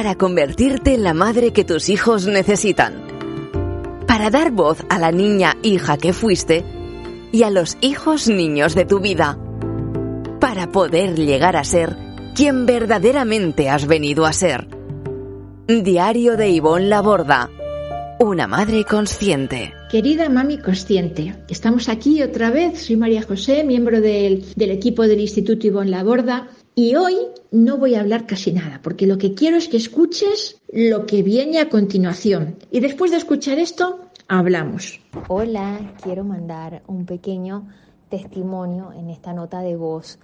para convertirte en la madre que tus hijos necesitan. Para dar voz a la niña hija que fuiste y a los hijos niños de tu vida. Para poder llegar a ser quien verdaderamente has venido a ser. Diario de Ivonne Laborda. Una madre consciente. Querida mami consciente, estamos aquí otra vez. Soy María José, miembro del, del equipo del Instituto Ivonne Laborda y hoy no voy a hablar casi nada, porque lo que quiero es que escuches lo que viene a continuación. Y después de escuchar esto, hablamos. Hola, quiero mandar un pequeño testimonio en esta nota de voz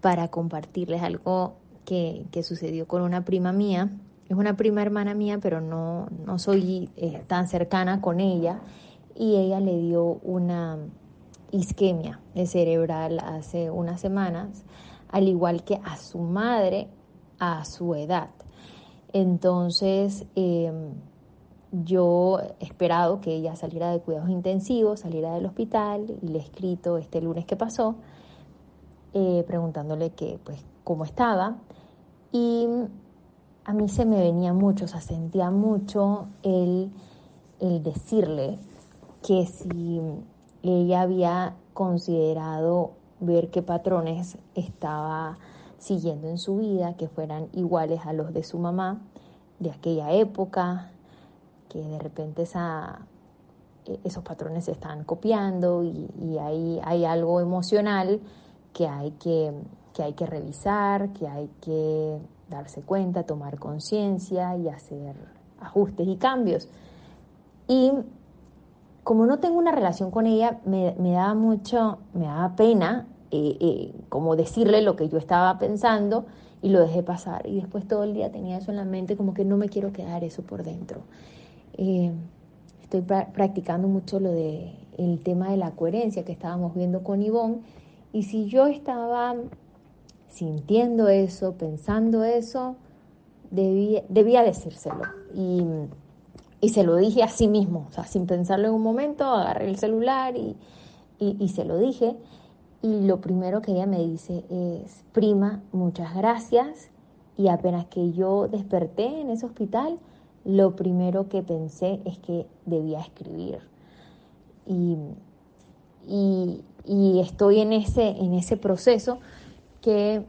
para compartirles algo que, sucedió con una prima mía. Es una prima hermana mía, pero no, no soy eh, tan cercana con ella. Y ella le dio una isquemia cerebral hace unas semanas al igual que a su madre a su edad. Entonces, em, yo he esperado que ella saliera de cuidados intensivos, saliera del hospital y le he escrito este lunes que pasó, eh, preguntándole que, pues, cómo estaba. Y a mí se me venía mucho, o sea, sentía mucho el, el decirle que si ella había considerado ver qué patrones estaba siguiendo en su vida, que fueran iguales a los de su mamá de aquella época, que de repente e, esos patrones se están copiando y, ahí hay algo emocional que hay que, que hay que revisar, que hay que darse cuenta, tomar conciencia y hacer ajustes y cambios. Y como no tengo una relación con ella, me, me daba mucho, me daba pena eh, eh, como decirle lo que yo estaba pensando y lo dejé pasar. Y después todo el día tenía eso en la mente, como que no me quiero quedar eso por dentro. Eh, estoy practicando mucho lo de el tema de la coherencia que estábamos viendo con Ivonne. Y si yo estaba sintiendo eso, pensando eso, debía, debía decírselo. Y y se lo dije a sí mismo, o sea, sin pensarlo en un momento, agarré el celular y, y, se lo dije. Y lo primero que ella me dice es, prima, muchas gracias. Y apenas que yo desperté en ese hospital, lo primero que pensé es que debía escribir. Y, y, y estoy en ese, en ese proceso que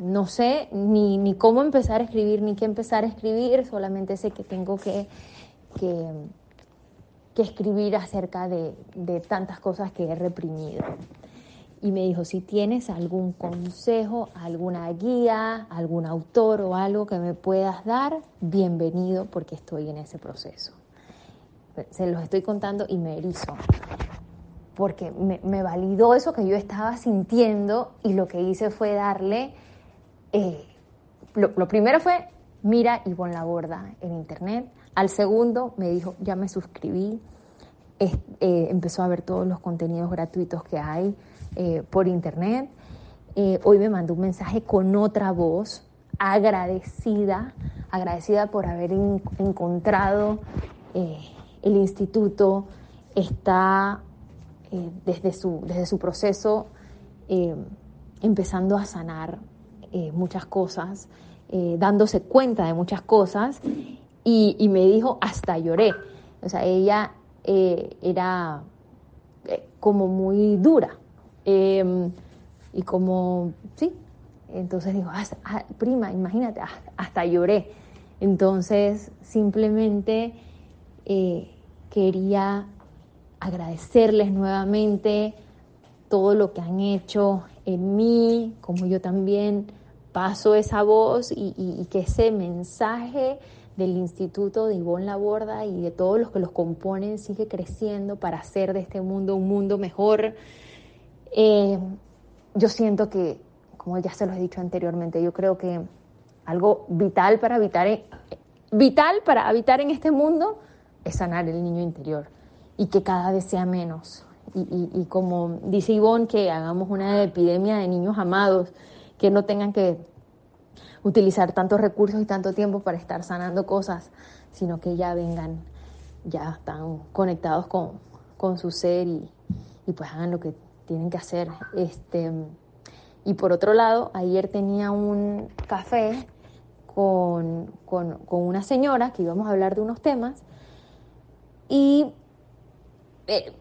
no sé ni, ni cómo empezar a escribir, ni qué empezar a escribir, solamente sé que tengo que que, escribir acerca de, tantas cosas que he reprimido. Y me dijo, si tienes algún consejo, alguna guía, algún autor o algo que me puedas dar, bienvenido porque estoy en ese proceso. Se los estoy contando y me erizo, porque me, validó eso que yo estaba sintiendo y lo que hice fue darle, eh, lo, lo primero fue, mira Ivonne la borda en internet, al segundo me dijo, ya me suscribí, eh, empezó a ver todos los contenidos gratuitos que hay eh, por internet. Eh, hoy me mandó un mensaje con otra voz, agradecida, agradecida por haber encontrado el instituto, está desde, su, desde su proceso empezando a sanar muchas cosas, dándose cuenta de muchas cosas y, me dijo, hasta lloré. O sea, ella eh, era eh, como muy dura. Em, y como, sí. Entonces dijo, ah, prima, imagínate, hasta, lloré. Entonces, simplemente eh, quería agradecerles nuevamente todo lo que han hecho en mí, como yo también paso esa voz y que ese mensaje del Instituto de Ivonne Laborda y de todos los que los componen sigue creciendo para hacer de este mundo un mundo mejor. Eh, yo siento que como ya se lo he dicho anteriormente, yo creo que algo vital para habitar en, vital para habitar en este mundo es sanar el niño interior y que cada vez sea menos. Y, como dice Ivonne, que hagamos una epidemia de niños amados, que no tengan que utilizar tantos recursos y tanto tiempo para estar sanando cosas, sino que ya vengan, ya están conectados con, con su ser y, y, pues hagan lo que tienen que hacer. Este, y por otro lado, ayer tenía un café con, con, con una señora que íbamos a hablar de unos temas y eh,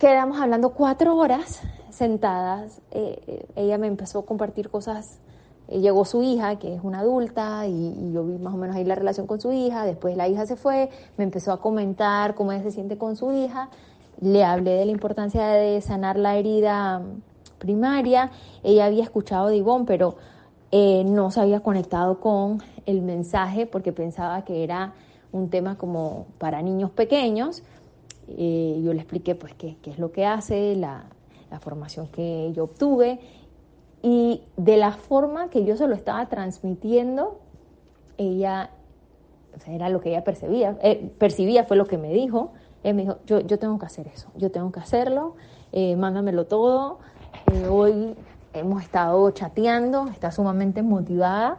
quedamos hablando cuatro horas sentadas. Eh, eh, ella me empezó a compartir cosas. llegó su hija, que es una adulta, y, yo vi más o menos ahí la relación con su hija. Después la hija se fue, me empezó a comentar cómo ella se siente con su hija. Le hablé de la importancia de sanar la herida primaria. Ella había escuchado de Ivonne, pero no se había conectado con el mensaje porque pensaba que era un tema como para niños pequeños eh, yo le expliqué pues qué, es lo que hace, la, formación que yo obtuve y de la forma que yo se lo estaba transmitiendo, ella, era lo que ella percibía, eh, percibía fue lo que me dijo. Él me dijo, yo, yo tengo que hacer eso, yo tengo que hacerlo, eh, mándamelo todo. hoy hemos estado chateando, está sumamente motivada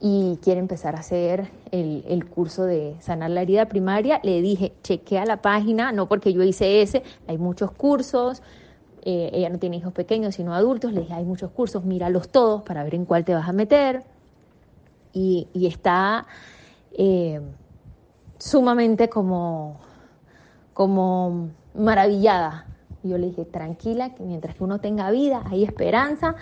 y quiere empezar a hacer el, curso de sanar la herida primaria, le dije, chequea la página, no porque yo hice ese, hay muchos cursos, eh, ella no tiene hijos pequeños, sino adultos, le dije, hay muchos cursos, míralos todos para ver en cuál te vas a meter. Y, está eh, sumamente como, como maravillada. yo le dije, tranquila, que mientras que uno tenga vida, hay esperanza,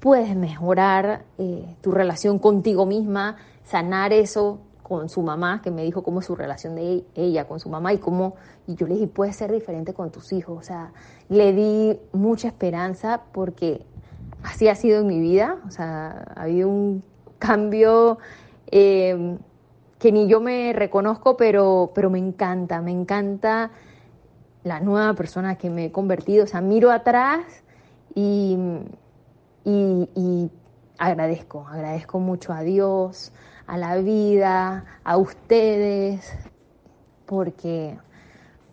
puedes mejorar eh, tu relación contigo misma, sanar eso con su mamá, que me dijo cómo es su relación de ella con su mamá y cómo, y yo le dije, puede ser diferente con tus hijos, o sea, le di mucha esperanza porque así ha sido en mi vida, o sea, ha habido un cambio eh, que ni yo me reconozco, pero, pero me encanta, me encanta la nueva persona que me he convertido, o sea, miro atrás y y, agradezco, agradezco mucho a Dios, a la vida, a ustedes, porque,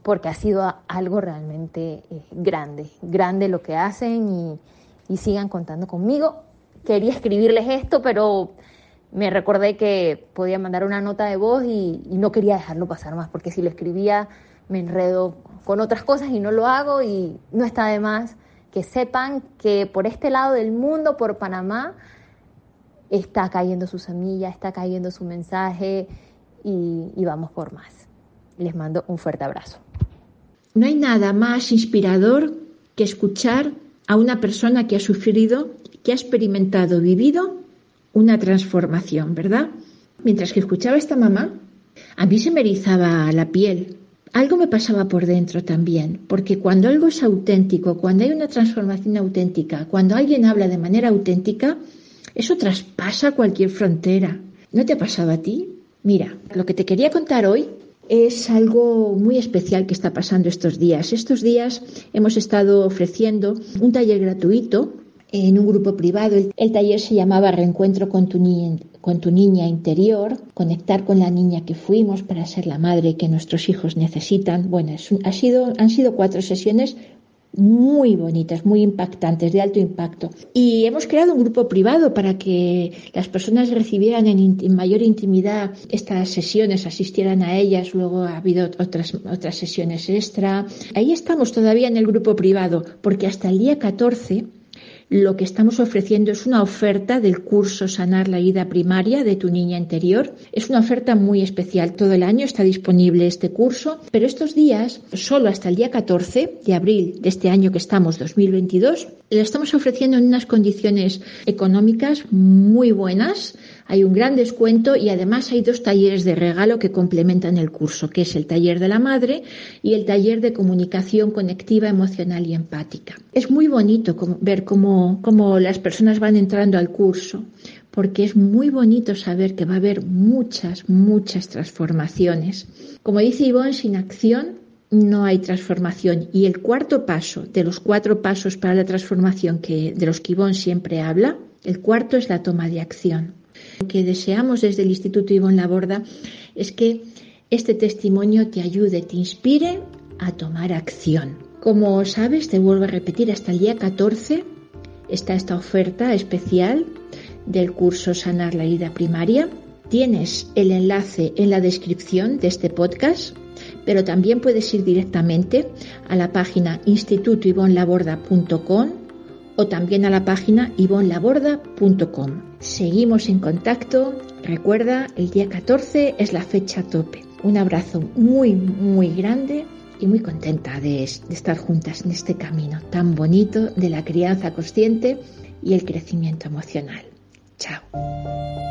porque ha sido algo realmente eh, grande, grande lo que hacen y, sigan contando conmigo. Quería escribirles esto, pero me recordé que podía mandar una nota de voz y, y, no quería dejarlo pasar más, porque si lo escribía me enredo con otras cosas y no lo hago y no está de más que sepan que por este lado del mundo, por Panamá, está cayendo su semilla, está cayendo su mensaje y, vamos por más. Les mando un fuerte abrazo. No hay nada más inspirador que escuchar a una persona que ha sufrido, que ha experimentado, vivido una transformación, ¿verdad? Mientras que escuchaba a esta mamá, a mí se me erizaba la piel, algo me pasaba por dentro también, porque cuando algo es auténtico, cuando hay una transformación auténtica, cuando alguien habla de manera auténtica, eso traspasa cualquier frontera. ¿No te ha pasado a ti? Mira, lo que te quería contar hoy es algo muy especial que está pasando estos días. Estos días hemos estado ofreciendo un taller gratuito en un grupo privado. El, taller se llamaba Reencuentro con tu, niña, con tu niña interior, conectar con la niña que fuimos para ser la madre que nuestros hijos necesitan. Bueno, ha sido, han sido cuatro sesiones muy bonitas, muy impactantes, de alto impacto. Y hemos creado un grupo privado para que las personas recibieran en, en, mayor intimidad estas sesiones, asistieran a ellas. Luego ha habido otras, otras sesiones extra. Ahí estamos todavía en el grupo privado, porque hasta el día 14 lo que estamos ofreciendo es una oferta del curso Sanar la Ida Primaria de tu niña interior. Es una oferta muy especial. Todo el año está disponible este curso, pero estos días, solo hasta el día 14 de abril de este año que estamos, 2022, lo estamos ofreciendo en unas condiciones económicas muy buenas hay un gran descuento y además hay dos talleres de regalo que complementan el curso, que es el taller de la madre y el taller de comunicación conectiva, emocional y empática. Es muy bonito ver cómo, las personas van entrando al curso, porque es muy bonito saber que va a haber muchas, muchas transformaciones. Como dice Ivonne, sin acción no hay transformación. Y el cuarto paso de los cuatro pasos para la transformación que, de los que Ivonne siempre habla El cuarto es la toma de acción. Lo que deseamos desde el Instituto Ivonne Laborda es que este testimonio te ayude, te inspire a tomar acción. Como sabes, te vuelvo a repetir, hasta el día 14 está esta oferta especial del curso Sanar la herida primaria. Tienes el enlace en la descripción de este podcast, pero también puedes ir directamente a la página institutoivonlaborda.com o también a la página ivonlaborda.com. Seguimos en contacto. Recuerda, el día 14 es la fecha tope. Un abrazo muy, muy grande y muy contenta de, estar juntas en este camino tan bonito de la crianza consciente y el crecimiento emocional. Chao.